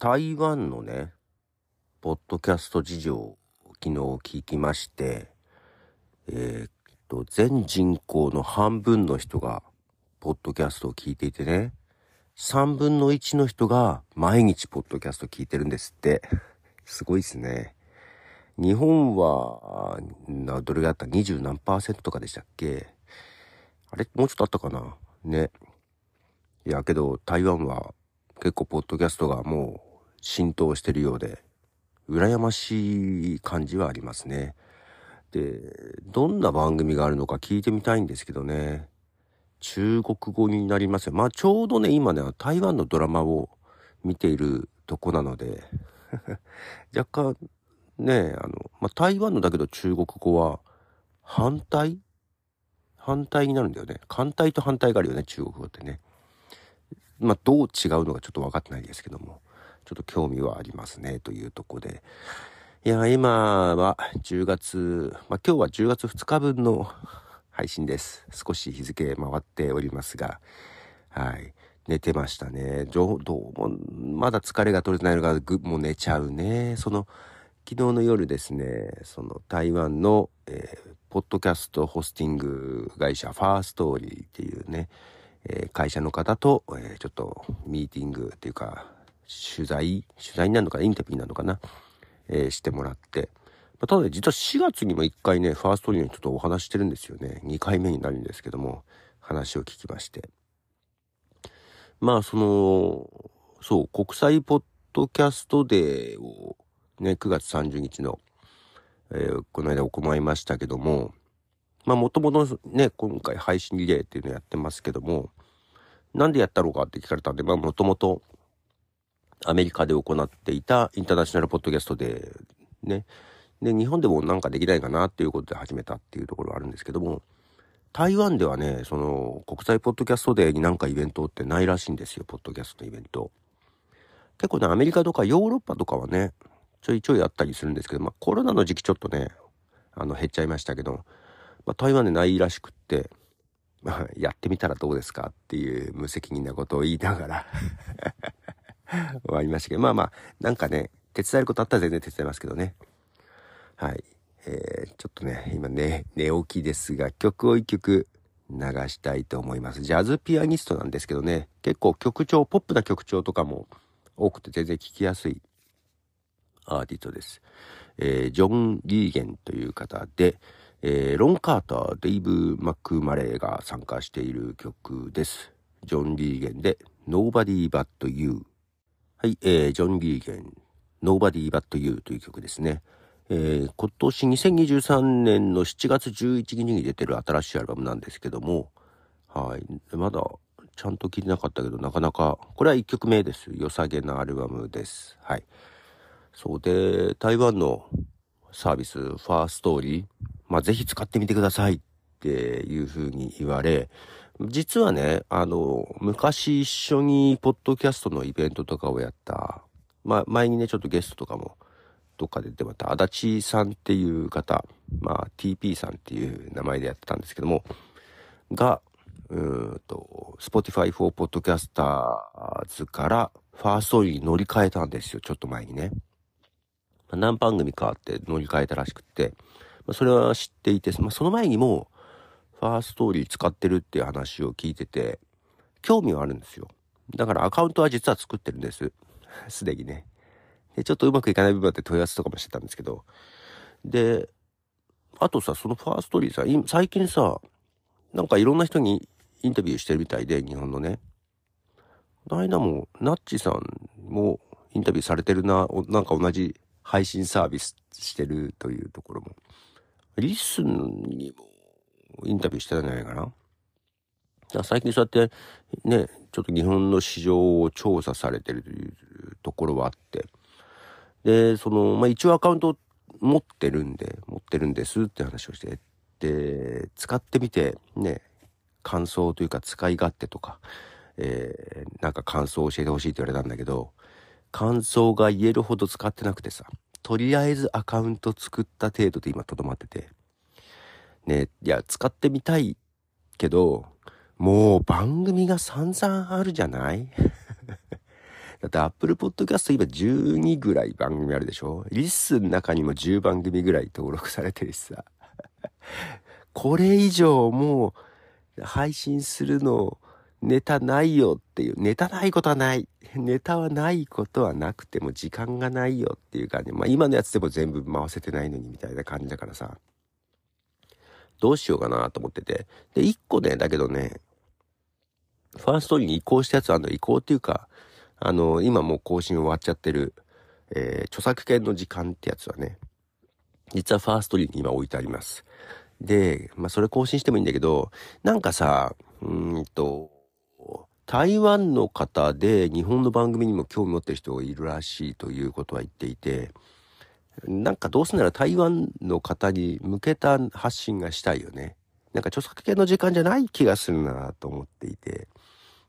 台湾のね、ポッドキャスト事情を昨日聞きまして、えー、っと、全人口の半分の人が、ポッドキャストを聞いていてね、3分の1の人が毎日ポッドキャスト聞いてるんですって。すごいですね。日本は、な、どれがあった？二十何パーセントとかでしたっけ？あれ？もうちょっとあったかな？ね。いや、けど台湾は結構ポッドキャストがもう浸透してるようで、羨ましい感じはありますね。で、どんな番組があるのか聞いてみたいんですけどね。中国語になりますよ。まあちょうどね、今ね、台湾のドラマを見ているとこなので 若干ね、あの、まあ台湾のだけど中国語は反対？反対になるんだよね。反対と反対があるよね、中国語ってね。まあどう違うのかちょっと分かってないですけども。ちょっと興味はありますね、というとこで。いや、今は10月、まあ、今日は10月2日分の配信です。少し日付回っておりますが、はい。寝てましたね。どうも、まだ疲れが取れてないのが、ぐ、もう寝ちゃうね。その、昨日の夜ですね、その台湾の、えー、ポッドキャストホスティング会社、ファーストーリーっていうね、えー、会社の方と、えー、ちょっとミーティングっていうか、取材、取材になるのかな？インタビューになるのかな？えー、してもらって。まあ、ただね実は4月にも1回ね、ファーストリーにちょっとお話してるんですよね。2回目になるんですけども、話を聞きまして。まあ、その、そう、国際ポッドキャストデーをね、9月30日の、えー、この間行いましたけども、まあ、もともとね、今回配信リレーっていうのやってますけども、なんでやったろうかって聞かれたんで、まあ、もともとアメリカで行っていたインターナショナルポッドキャストで、ね。で、日本でもなんかできないかなっていうことで始めたっていうところはあるんですけども、台湾ではね、その、国際ポッドキャストデーになんかイベントってないらしいんですよ、ポッドキャストのイベント。結構ね、アメリカとかヨーロッパとかはね、ちょいちょいあったりするんですけど、まあコロナの時期ちょっとね、あの、減っちゃいましたけど、まあ台湾でないらしくって、まあ、やってみたらどうですかっていう無責任なことを言いながら終わりましたけど、まあまあ、なんかね、手伝えることあったら全然手伝いますけどね。はい。えー、ちょっとね、今ね、寝起きですが、曲を一曲流したいと思います。ジャズピアニストなんですけどね、結構曲調、ポップな曲調とかも多くて全然聴きやすいアーティストです。えー、ジョン・リーゲンという方で、えー、ロン・カーター、デイブ・マック・マレーが参加している曲です。ジョン・リーゲンで Nobody But You はい、えー、ジョン・リーゲン、Nobody But You という曲ですね。えー、今年2023年の7月11日に出てる新しいアルバムなんですけども、はい、まだちゃんと聴いてなかったけど、なかなか、これは1曲目です。良さげなアルバムです。はい。そうで、台湾のサービス、ファーストーリー、まあ、ぜひ使ってみてくださいっていう風に言われ、実はね、あの、昔一緒にポッドキャストのイベントとかをやった、まあ、前にね、ちょっとゲストとかも、どっかで出また、足立さんっていう方、まあ、TP さんっていう名前でやってたんですけども、が、うんと、Spotify for Podcasters からファーストに乗り換えたんですよ、ちょっと前にね。何番組かって乗り換えたらしくって、まあ、それは知っていて、まあ、その前にも、ファーストーリー使ってるっていう話を聞いてて、興味はあるんですよ。だからアカウントは実は作ってるんです。すでにね。で、ちょっとうまくいかない部分って問い合わせとかもしてたんですけど。で、あとさ、そのファーストーリーさ、最近さ、なんかいろんな人にインタビューしてるみたいで、日本のね。この間も、ナッチさんもインタビューされてるな、なんか同じ配信サービスしてるというところも。リスンにもインタビューしてたんじゃないかな。だ最近そうやってね、ちょっと日本の市場を調査されてるというところはあって、で、その、まあ、一応アカウント持ってるんで、持ってるんですって話をして、で、使ってみて、ね、感想というか使い勝手とか、えー、なんか感想を教えてほしいって言われたんだけど、感想が言えるほど使ってなくてさ、とりあえずアカウント作った程度で今とどまってて、ね、いや、使ってみたいけど、もう番組が散々あるじゃない？だって Apple Podcast 今12ぐらい番組あるでしょ？リスの中にも10番組ぐらい登録されてるしさ。これ以上もう配信するのネタないよっていう、ネタないことはない。ネタはないことはなくても時間がないよっていう感じ。まあ今のやつでも全部回せてないのにみたいな感じだからさ。どうしようかなと思ってて。で、一個ね、だけどね、ファーストに移行したやつあの移行っていうか、あの、今もう更新終わっちゃってる、えー、著作権の時間ってやつはね、実はファーストリーに今置いてあります。で、まあそれ更新してもいいんだけど、なんかさ、うんと、台湾の方で日本の番組にも興味持ってる人がいるらしいということは言っていて、なんかどうせなら台湾の方に向けた発信がしたいよね。なんか著作権の時間じゃない気がするなと思っていて。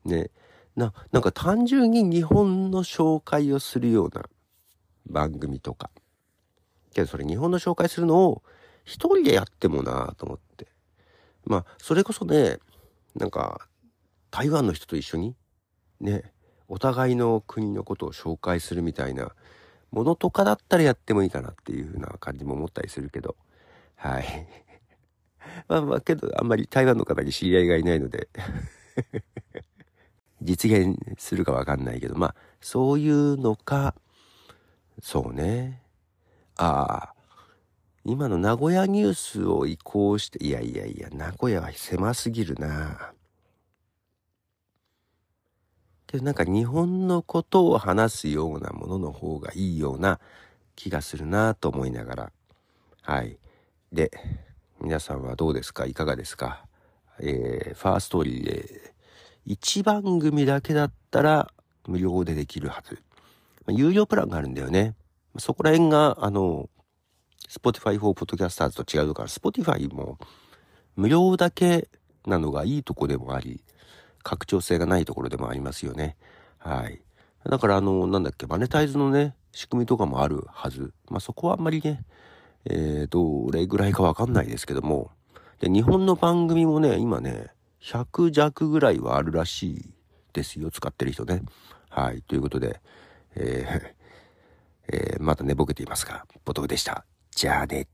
ね。な、なんか単純に日本の紹介をするような番組とか。けどそれ日本の紹介するのを一人でやってもなと思って。まあ、それこそね、なんか台湾の人と一緒にね、お互いの国のことを紹介するみたいなものとかだったらやってもいいかなっていう風な感じも思ったりするけど、はい。まあまあ、けどあんまり台湾の方に知り合いがいないので 実現するかわかんないけど、まあ、そういうのか、そうね。ああ、今の名古屋ニュースを移行して、いやいやいや、名古屋は狭すぎるな。けどなんか日本のことを話すようなものの方がいいような気がするなと思いながら。はい。で、皆さんはどうですか？いかがですか？えー、ファーストーリーで1番組だけだったら無料でできるはず。有料プランがあるんだよね。そこら辺が、あの、Spotify for Podcasters と違うから、Spotify も無料だけなのがいいとこでもあり、拡張性がないところでもありますよね。はい。だからあの、なんだっけ、マネタイズのね、仕組みとかもあるはず。まあ、そこはあんまりね、えー、どれぐらいかわかんないですけども。で、日本の番組もね、今ね、100弱ぐらいはあるらしいですよ、使ってる人ね。はい。ということで、えー、えー、また寝ぼけていますが、ボトムでした。じゃあね。